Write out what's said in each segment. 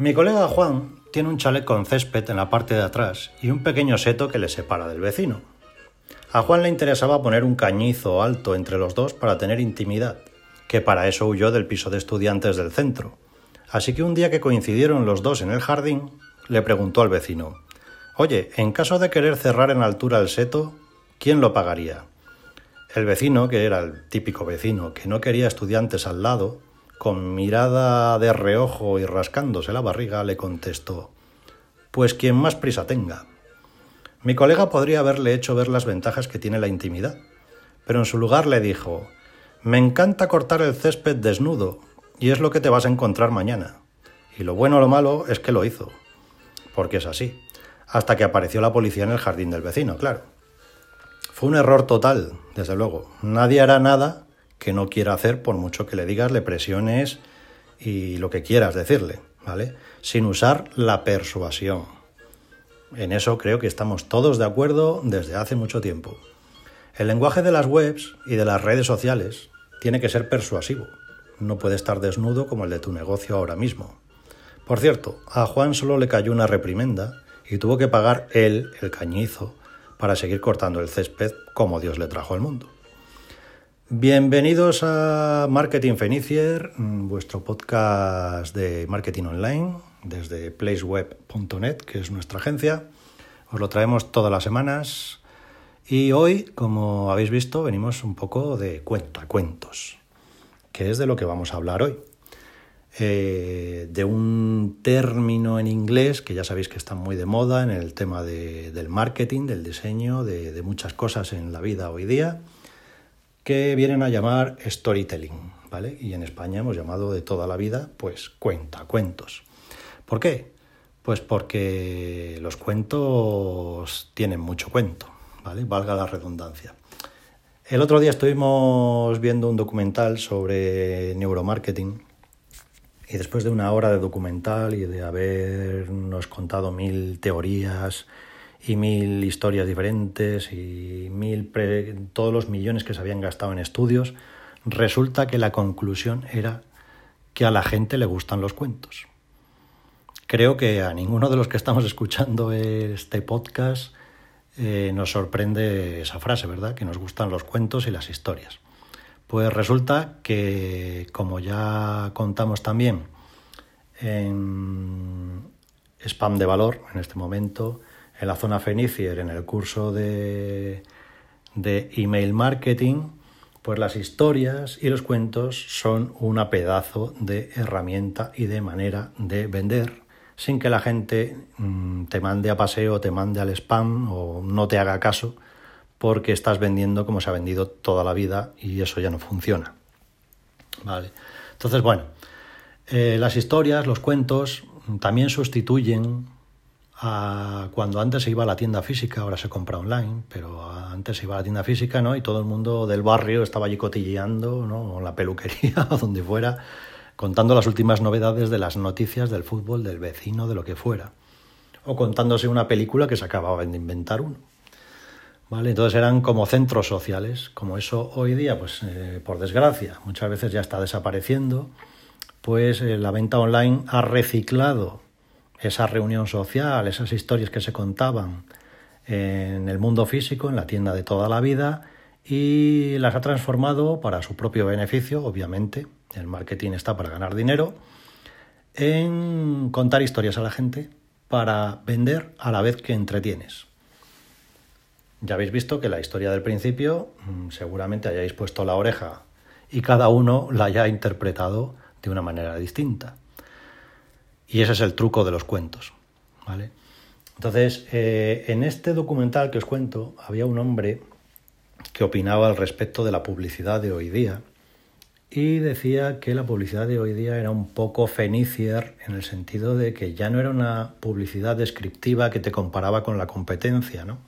Mi colega Juan tiene un chalet con césped en la parte de atrás y un pequeño seto que le separa del vecino. A Juan le interesaba poner un cañizo alto entre los dos para tener intimidad, que para eso huyó del piso de estudiantes del centro. Así que un día que coincidieron los dos en el jardín, le preguntó al vecino Oye, en caso de querer cerrar en altura el seto, ¿quién lo pagaría? El vecino, que era el típico vecino, que no quería estudiantes al lado, con mirada de reojo y rascándose la barriga, le contestó Pues quien más prisa tenga. Mi colega podría haberle hecho ver las ventajas que tiene la intimidad, pero en su lugar le dijo Me encanta cortar el césped desnudo, y es lo que te vas a encontrar mañana. Y lo bueno o lo malo es que lo hizo, porque es así, hasta que apareció la policía en el jardín del vecino, claro. Fue un error total, desde luego. Nadie hará nada que no quiera hacer por mucho que le digas, le presiones y lo que quieras decirle, ¿vale? Sin usar la persuasión. En eso creo que estamos todos de acuerdo desde hace mucho tiempo. El lenguaje de las webs y de las redes sociales tiene que ser persuasivo. No puede estar desnudo como el de tu negocio ahora mismo. Por cierto, a Juan solo le cayó una reprimenda y tuvo que pagar él el cañizo para seguir cortando el césped como Dios le trajo al mundo. Bienvenidos a Marketing Fenicier, mm, vuestro podcast de marketing online desde placeweb.net, que es nuestra agencia. Os lo traemos todas las semanas y hoy, como habéis visto, venimos un poco de cuentos, que es de lo que vamos a hablar hoy. Eh, de un término en inglés que ya sabéis que está muy de moda en el tema del marketing, del diseño, de muchas cosas en la vida hoy día que vienen a llamar storytelling, ¿vale? Y en España hemos llamado de toda la vida, pues cuenta, cuentos. ¿Por qué? Pues porque los cuentos tienen mucho cuento, ¿vale? Valga la redundancia. El otro día estuvimos viendo un documental sobre neuromarketing y después de una hora de documental y de habernos contado mil teorías y mil historias diferentes y mil todos los millones que se habían gastado en estudios, resulta que la conclusión era que a la gente le gustan los cuentos. Creo que a ninguno de los que estamos escuchando este podcast eh, nos sorprende esa frase, ¿verdad? Que nos gustan los cuentos y las historias. Pues resulta que, como ya contamos también en Spam de Valor, en este momento, en la zona Fenicier, en el curso de, de email marketing, pues las historias y los cuentos son una pedazo de herramienta y de manera de vender sin que la gente mm, te mande a paseo, te mande al spam o no te haga caso porque estás vendiendo como se ha vendido toda la vida y eso ya no funciona. Vale. Entonces, bueno, eh, las historias, los cuentos también sustituyen cuando antes se iba a la tienda física, ahora se compra online, pero antes se iba a la tienda física, ¿no? Y todo el mundo del barrio estaba allí cotilleando, ¿no? O la peluquería o donde fuera, contando las últimas novedades de las noticias del fútbol, del vecino, de lo que fuera. O contándose una película que se acababa de inventar uno. ¿Vale? Entonces eran como centros sociales, como eso hoy día, pues eh, por desgracia, muchas veces ya está desapareciendo, pues eh, la venta online ha reciclado esa reunión social, esas historias que se contaban en el mundo físico, en la tienda de toda la vida, y las ha transformado para su propio beneficio, obviamente, el marketing está para ganar dinero, en contar historias a la gente para vender a la vez que entretienes. Ya habéis visto que la historia del principio mm, seguramente hayáis puesto la oreja y cada uno la haya interpretado de una manera distinta. Y ese es el truco de los cuentos. ¿vale? Entonces, eh, en este documental que os cuento, había un hombre que opinaba al respecto de la publicidad de hoy día y decía que la publicidad de hoy día era un poco fenicier en el sentido de que ya no era una publicidad descriptiva que te comparaba con la competencia, ¿no?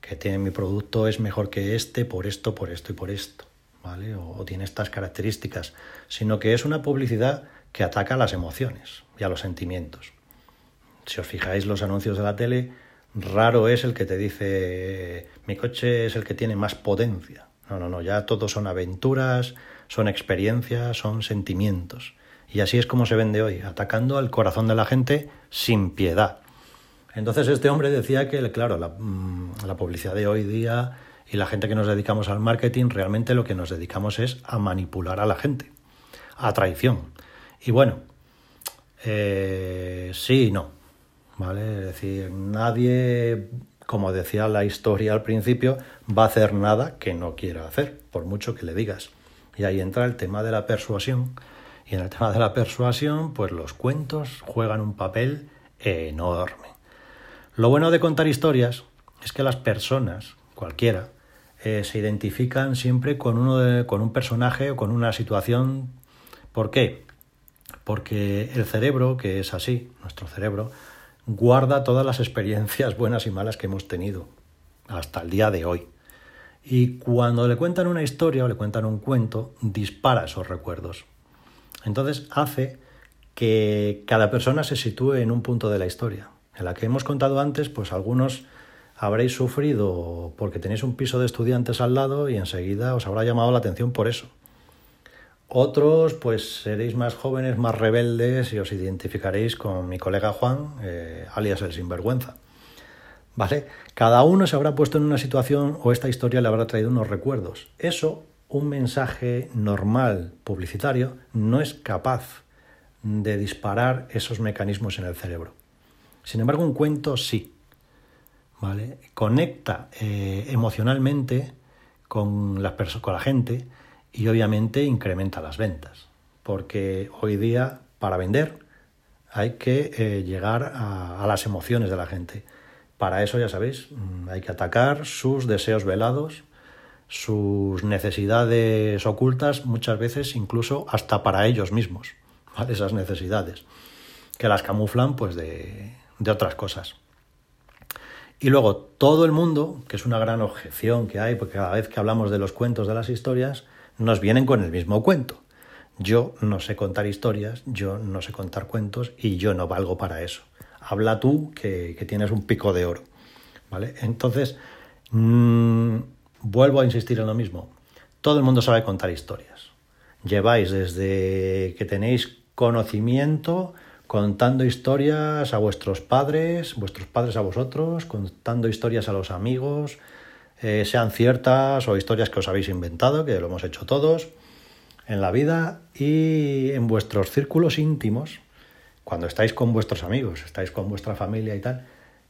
Que tiene mi producto es mejor que este por esto, por esto y por esto, o tiene estas características, sino que es una publicidad que ataca a las emociones y a los sentimientos. Si os fijáis los anuncios de la tele, raro es el que te dice mi coche es el que tiene más potencia. No, no, no, ya todos son aventuras, son experiencias, son sentimientos. Y así es como se vende hoy, atacando al corazón de la gente sin piedad. Entonces este hombre decía que, claro, la, mm, la publicidad de hoy día y la gente que nos dedicamos al marketing, realmente lo que nos dedicamos es a manipular a la gente, a traición. Y bueno, eh, sí y no, ¿vale? Es decir, nadie, como decía la historia al principio, va a hacer nada que no quiera hacer, por mucho que le digas. Y ahí entra el tema de la persuasión. Y en el tema de la persuasión, pues los cuentos juegan un papel enorme. Lo bueno de contar historias es que las personas, cualquiera, eh, se identifican siempre con, uno de, con un personaje o con una situación. ¿Por qué? Porque el cerebro, que es así, nuestro cerebro, guarda todas las experiencias buenas y malas que hemos tenido hasta el día de hoy. Y cuando le cuentan una historia o le cuentan un cuento, dispara esos recuerdos. Entonces hace que cada persona se sitúe en un punto de la historia. En la que hemos contado antes, pues algunos habréis sufrido porque tenéis un piso de estudiantes al lado y enseguida os habrá llamado la atención por eso. Otros, pues seréis más jóvenes, más rebeldes y os identificaréis con mi colega Juan, eh, alias el sinvergüenza. ¿Vale? Cada uno se habrá puesto en una situación o esta historia le habrá traído unos recuerdos. Eso, un mensaje normal publicitario, no es capaz de disparar esos mecanismos en el cerebro. Sin embargo, un cuento sí. ¿Vale? Conecta eh, emocionalmente con la, con la gente y obviamente incrementa las ventas. Porque hoy día, para vender, hay que eh, llegar a, las emociones de la gente. Para eso, ya sabéis, mm, hay que atacar sus deseos velados, sus necesidades ocultas, muchas veces incluso hasta para ellos mismos, ¿vale? esas necesidades, que las camuflan pues de otras cosas. Y luego todo el mundo, que es una gran objeción que hay, porque cada vez que hablamos de los cuentos, de las historias, nos vienen con el mismo cuento. Yo no sé contar historias, yo no sé contar cuentos y yo no valgo para eso. Habla tú que, tienes un pico de oro. ¿Vale? Entonces, mm, vuelvo a insistir en lo mismo. Todo el mundo sabe contar historias. Lleváis desde que tenéis conocimiento, contando historias a vuestros padres, vuestros padres a vosotros, contando historias a los amigos, eh, sean ciertas o historias que os habéis inventado, que lo hemos hecho todos en la vida y en vuestros círculos íntimos, cuando estáis con vuestros amigos, estáis con vuestra familia y tal.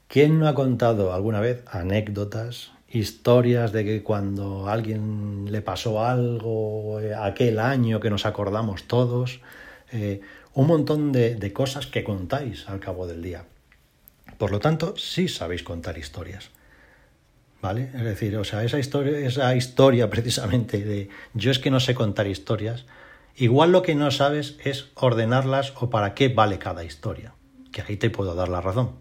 ¿Quién no ha contado alguna vez anécdotas, historias de que cuando a alguien le pasó algo, eh, aquel año que nos acordamos todos? Eh, un montón de, cosas que contáis al cabo del día. Por lo tanto, sí sabéis contar historias. ¿Vale? Es decir, o sea, esa historia, esa historia precisamente de yo es que no sé contar historias, igual lo que no sabes es ordenarlas o para qué vale cada historia. Que ahí te puedo dar la razón,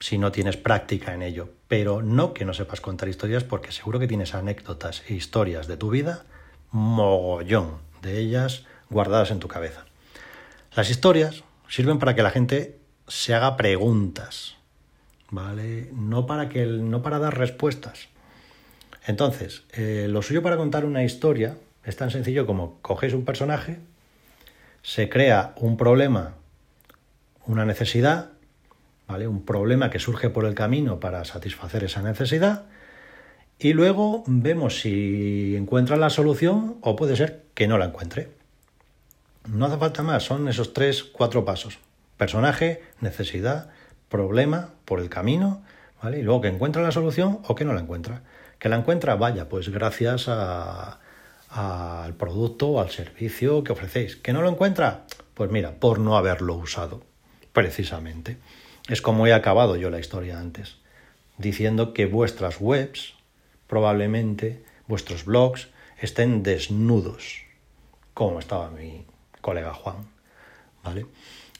si no tienes práctica en ello. Pero no que no sepas contar historias porque seguro que tienes anécdotas e historias de tu vida, mogollón de ellas guardadas en tu cabeza. Las historias sirven para que la gente se haga preguntas, ¿vale? No para, que, no para dar respuestas. Entonces, eh, lo suyo para contar una historia es tan sencillo como coges un personaje, se crea un problema, una necesidad, ¿vale? Un problema que surge por el camino para satisfacer esa necesidad y luego vemos si encuentra la solución o puede ser que no la encuentre. No hace falta más, son esos tres, cuatro pasos. Personaje, necesidad, problema por el camino, ¿vale? Y luego que encuentra la solución o que no la encuentra. Que la encuentra, vaya, pues gracias al producto o al servicio que ofrecéis. ¿Que no lo encuentra? Pues mira, por no haberlo usado, precisamente. Es como he acabado yo la historia antes, diciendo que vuestras webs, probablemente, vuestros blogs, estén desnudos, como estaba mi, colega Juan. ¿Vale?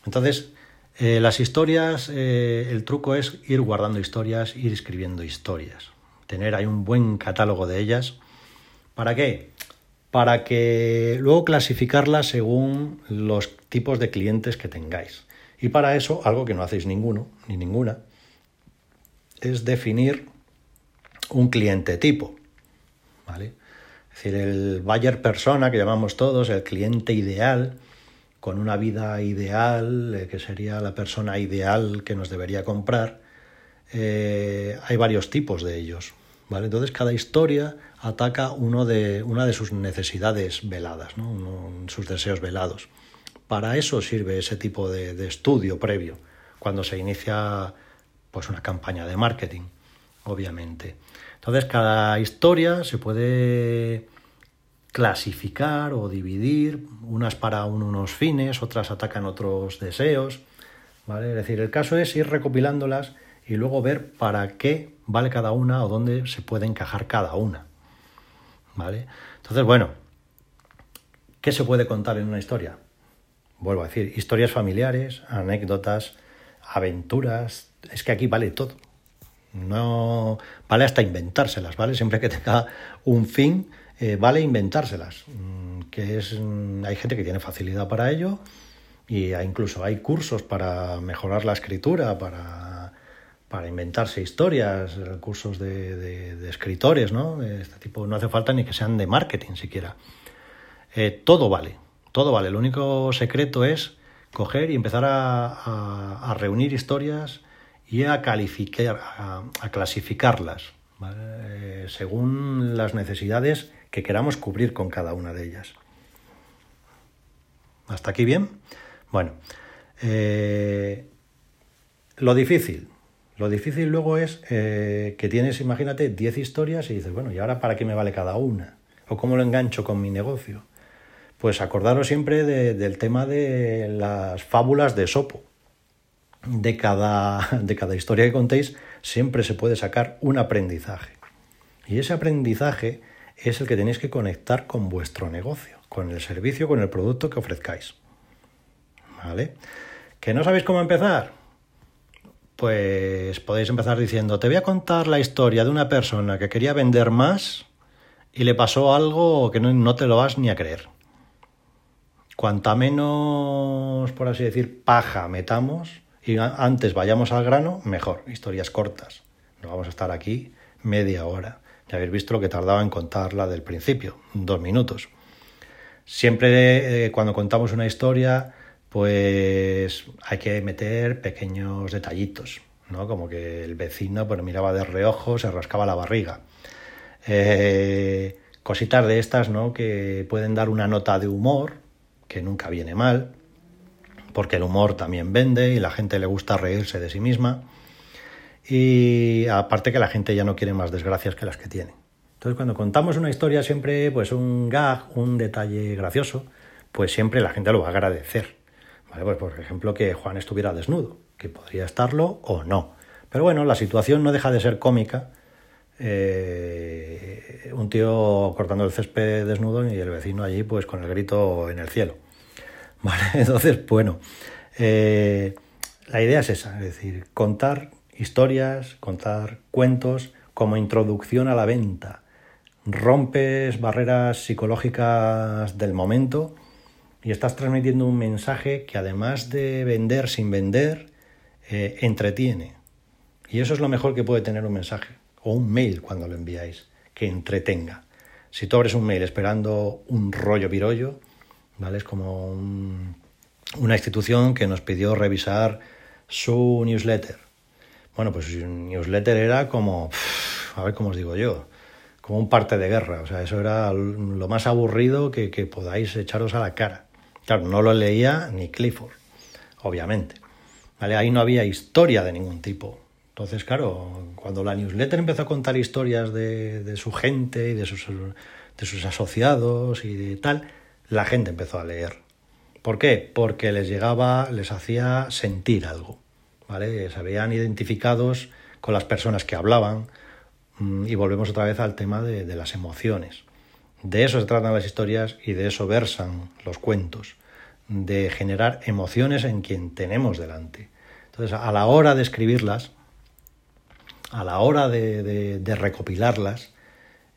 Entonces, eh, las historias, eh, el truco es ir guardando historias, ir escribiendo historias, tener ahí un buen catálogo de ellas. ¿Para qué? Para que luego clasificarlas según los tipos de clientes que tengáis. Y para eso, algo que no hacéis ninguno, ni ninguna, es definir un cliente tipo. ¿Vale? Decir, el buyer persona que llamamos todos, el cliente ideal, con una vida ideal, eh, que sería la persona ideal que nos debería comprar, eh, hay varios tipos de ellos. ¿vale? Entonces cada historia ataca uno de, una de sus necesidades veladas, sus deseos velados. Para eso sirve ese tipo de, de, estudio previo, cuando se inicia pues, una campaña de marketing, obviamente. Entonces cada historia se puede clasificar o dividir, unas para unos fines, otras atacan otros deseos, ¿vale? Es decir, el caso es ir recopilándolas y luego ver para qué vale cada una o dónde se puede encajar cada una, ¿vale? Entonces, bueno, ¿qué se puede contar en una historia? Vuelvo a decir, historias familiares, anécdotas, aventuras, es que aquí vale todo. No vale hasta inventárselas, ¿vale? Siempre que tenga un fin, eh, vale inventárselas. Mm, que es, mm, hay gente que tiene facilidad para ello y incluso hay cursos para mejorar la escritura, para, para inventarse historias, cursos de, de, escritores, ¿no? Este tipo no hace falta ni que sean de marketing siquiera. Eh, todo vale, todo vale. El único secreto es coger y empezar a, a reunir historias y a, calificar, a, clasificarlas eh, según las necesidades que queramos cubrir con cada una de ellas. ¿Hasta aquí bien? Bueno, eh, lo difícil. Lo difícil luego es eh, que tienes, imagínate, 10 historias y dices, bueno, ¿y ahora para qué me vale cada una? ¿O cómo lo engancho con mi negocio? Pues acordaros siempre del tema de las fábulas de Sopo de cada, de cada historia que contéis siempre se puede sacar un aprendizaje. Y ese aprendizaje es el que tenéis que conectar con vuestro negocio, con el servicio, con el producto que ofrezcáis. ¿Vale? ¿Que no sabéis cómo empezar? Pues podéis empezar diciendo, te voy a contar la historia de una persona que quería vender más y le pasó algo que no, no te lo vas ni a creer. Cuanta menos, por así decir, paja metamos, antes vayamos al grano, mejor, historias cortas. No vamos a estar aquí media hora. Ya habéis visto lo que tardaba en contarla del principio, dos minutos. Siempre eh, cuando contamos una historia, pues hay que meter pequeños detallitos, ¿no? Como que el vecino pues, miraba de reojo, se rascaba la barriga. Eh, cositas de estas, ¿no? Que pueden dar una nota de humor, que nunca viene mal porque el humor también vende y la gente le gusta reírse de sí misma. Y aparte que la gente ya no quiere más desgracias que las que tiene. Entonces cuando contamos una historia siempre, pues un gag, un detalle gracioso, pues siempre la gente lo va a agradecer. ¿Vale? Pues por ejemplo que Juan estuviera desnudo, que podría estarlo o no. Pero bueno, la situación no deja de ser cómica. Eh, un tío cortando el césped desnudo y el vecino allí pues con el grito en el cielo. ¿Vale? Entonces, bueno, eh, la idea es esa, es decir, contar historias, contar cuentos como introducción a la venta. Rompes barreras psicológicas del momento y estás transmitiendo un mensaje que además de vender sin vender, eh, entretiene. Y eso es lo mejor que puede tener un mensaje o un mail cuando lo enviáis, que entretenga. Si tú abres un mail esperando un rollo pirollo, ¿vale? Es como una institución que nos pidió revisar su newsletter. Bueno, pues su newsletter era como, a ver cómo os digo yo, como un parte de guerra. O sea, eso era lo más aburrido que, que podáis echaros a la cara. Claro, no lo leía ni Clifford, obviamente. ¿Vale? Ahí no había historia de ningún tipo. Entonces, claro, cuando la newsletter empezó a contar historias de, de su gente y de sus, de sus asociados y de tal, la gente empezó a leer. ¿Por qué? Porque les llegaba, les hacía sentir algo, ¿vale? Se habían identificados con las personas que hablaban mm, y volvemos otra vez al tema de, las emociones. De eso se tratan las historias y de eso versan los cuentos, de generar emociones en quien tenemos delante. Entonces, a la hora de escribirlas, a la hora de recopilarlas,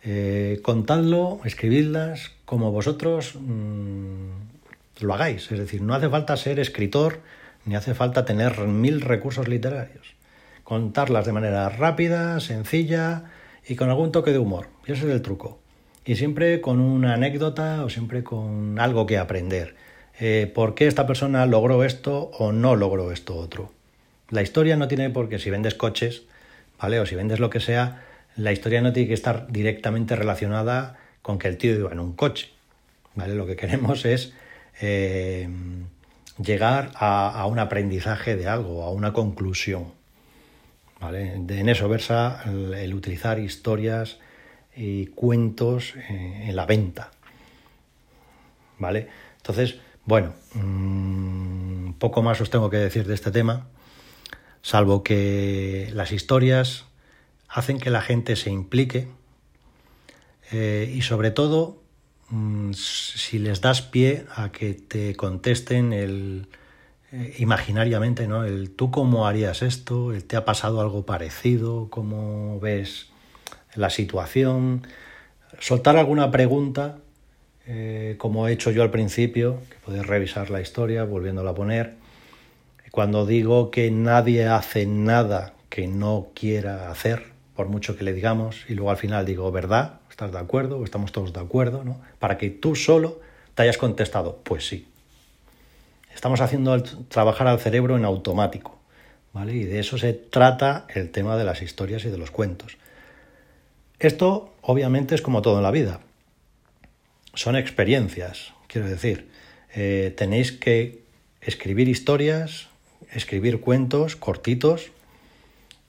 eh, contadlo, escribidlas como vosotros mm, lo hagáis. Es decir, no hace falta ser escritor ni hace falta tener mil recursos literarios. Contarlas de manera rápida, sencilla y con algún toque de humor. ese es el truco. Y siempre con una anécdota o siempre con algo que aprender. eh, por qué esta persona logró esto o no logró esto otro. La historia no tiene por qué, si vendes coches, ¿vale? O si vendes lo que sea, la historia no tiene que estar directamente relacionada con que el tío iba en un coche. ¿Vale? Lo que queremos es eh, llegar a, un aprendizaje de algo, a una conclusión. ¿Vale? en eso versa el, utilizar historias y cuentos en, la venta. ¿Vale? Entonces, bueno, mm, poco más os tengo que decir de este tema, salvo que las historias hacen que la gente se implique eh, y sobre todo Mm, si les das pie a que te contesten el eh, imaginariamente, ¿no? El tú cómo harías esto, el te ha pasado algo parecido, cómo ves la situación, soltar alguna pregunta, eh, como he hecho yo al principio, que puedes revisar la historia volviéndola a poner. Cuando digo que nadie hace nada que no quiera hacer, por mucho que le digamos, y luego al final digo verdad, ¿Estás de acuerdo? ¿O estamos todos de acuerdo? ¿no? Para que tú solo te hayas contestado, pues sí. Estamos haciendo trabajar al cerebro en automático. ¿vale? Y de eso se trata el tema de las historias y de los cuentos. Esto, obviamente, es como todo en la vida. Son experiencias, quiero decir. Eh, tenéis que escribir historias, escribir cuentos cortitos,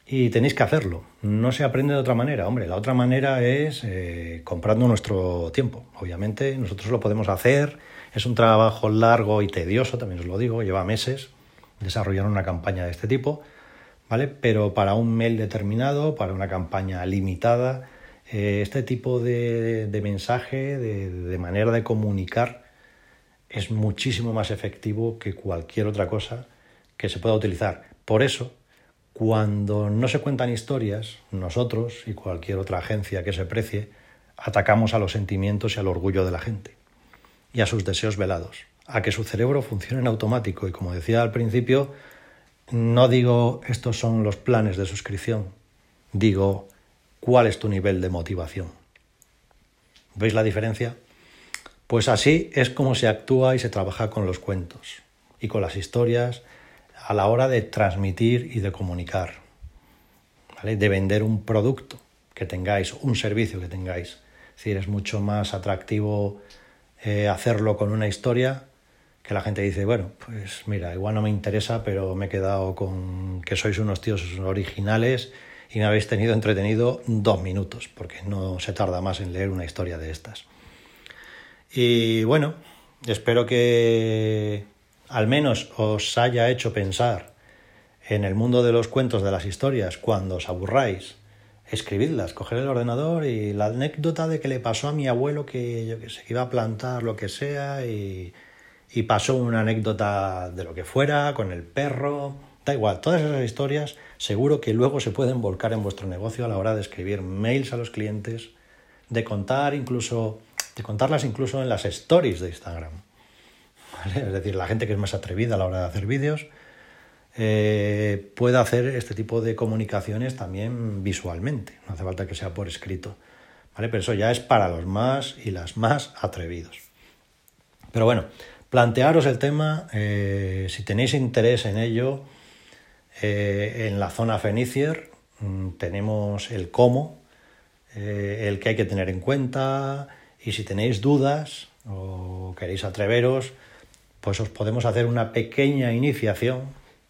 y tenéis que hacerlo. No se aprende de otra manera. Hombre, la otra manera es eh, comprando nuestro tiempo. Obviamente nosotros lo podemos hacer. Es un trabajo largo y tedioso, también os lo digo, lleva meses desarrollar una campaña de este tipo, ¿vale? Pero para un mail determinado, para una campaña limitada, eh, este tipo de, mensaje, de manera de comunicar, es muchísimo más efectivo que cualquier otra cosa que se pueda utilizar. Por eso, cuando no se cuentan historias, nosotros y cualquier otra agencia que se precie, atacamos a los sentimientos y al orgullo de la gente y a sus deseos velados, a que su cerebro funcione en automático y como decía al principio, no digo estos son los planes de suscripción, digo cuál es tu nivel de motivación. ¿Veis la diferencia? Pues así es como se actúa y se trabaja con los cuentos y con las historias a la hora de transmitir y de comunicar, de vender un producto que tengáis, un servicio que tengáis. Es decir, es mucho más atractivo eh, hacerlo con una historia que la gente dice, bueno, pues mira, igual no me interesa, pero me he quedado con que sois unos tíos originales y me habéis tenido entretenido dos minutos, porque no se tarda más en leer una historia de estas. Y bueno, espero que al menos os haya hecho pensar en el mundo de los cuentos, de las historias, cuando os aburráis, escribidlas, coger el ordenador y la anécdota de que le pasó a mi abuelo que yo que sé, iba a plantar lo que sea y, y pasó una anécdota de lo que fuera, con el perro, da igual, todas esas historias seguro que luego se pueden volcar en vuestro negocio a la hora de escribir mails a los clientes, de contar incluso, de contarlas incluso en las stories de Instagram. Es decir, la gente que es más atrevida a la hora de hacer vídeos eh, puede hacer este tipo de comunicaciones también visualmente, no hace falta que sea por escrito. ¿vale? Pero eso ya es para los más y las más atrevidos. Pero bueno, plantearos el tema, eh, si tenéis interés en ello, eh, en la zona Fenicier mm, tenemos el cómo, el que hay que tener en cuenta, y si tenéis dudas o queréis atreveros, pues os podemos hacer una pequeña iniciación,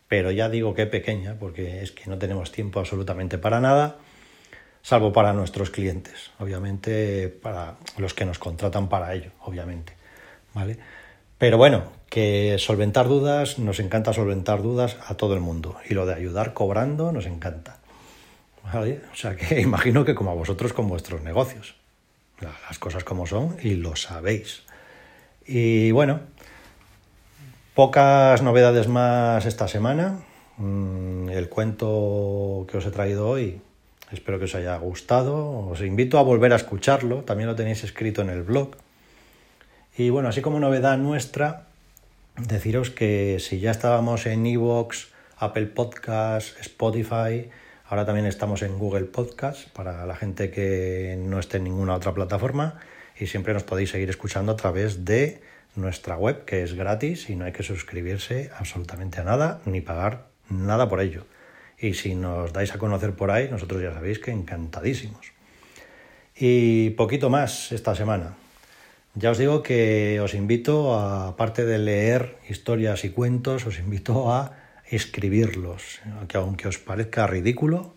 pero ya digo que pequeña, porque es que no tenemos tiempo absolutamente para nada, salvo para nuestros clientes, obviamente para los que nos contratan para ello, obviamente, ¿vale? Pero bueno, que solventar dudas, nos encanta solventar dudas a todo el mundo, y lo de ayudar cobrando nos encanta. O sea que imagino que como a vosotros con vuestros negocios, las cosas como son y lo sabéis. Y bueno, Pocas novedades más esta semana. Mm, el cuento que os he traído hoy espero que os haya gustado. Os invito a volver a escucharlo. También lo tenéis escrito en el blog. Y bueno, así como novedad nuestra, deciros que si ya estábamos en Evox, Apple Podcast, Spotify, ahora también estamos en Google Podcast para la gente que no esté en ninguna otra plataforma. y siempre nos podéis seguir escuchando a través de nuestra web, que es gratis y no hay que suscribirse absolutamente a nada ni pagar nada por ello. Y si nos dais a conocer por ahí, nosotros ya sabéis que encantadísimos. Y poquito más esta semana. Ya os digo que os invito, a, aparte de leer historias y cuentos, os invito a escribirlos. Que aunque os parezca ridículo,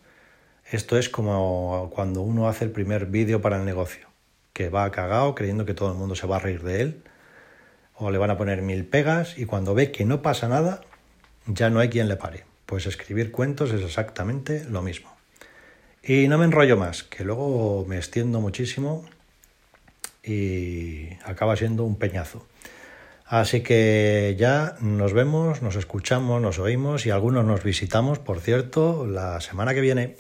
esto es como cuando uno hace el primer vídeo para el negocio, que va cagado creyendo que todo el mundo se va a reír de él, o le van a poner mil pegas, y cuando ve que no pasa nada, ya no hay quien le pare. Pues escribir cuentos es exactamente lo mismo. Y no me enrollo más, que luego me extiendo muchísimo y acaba siendo un peñazo. Así que ya nos vemos, nos escuchamos, nos oímos y algunos nos visitamos, por cierto, la semana que viene.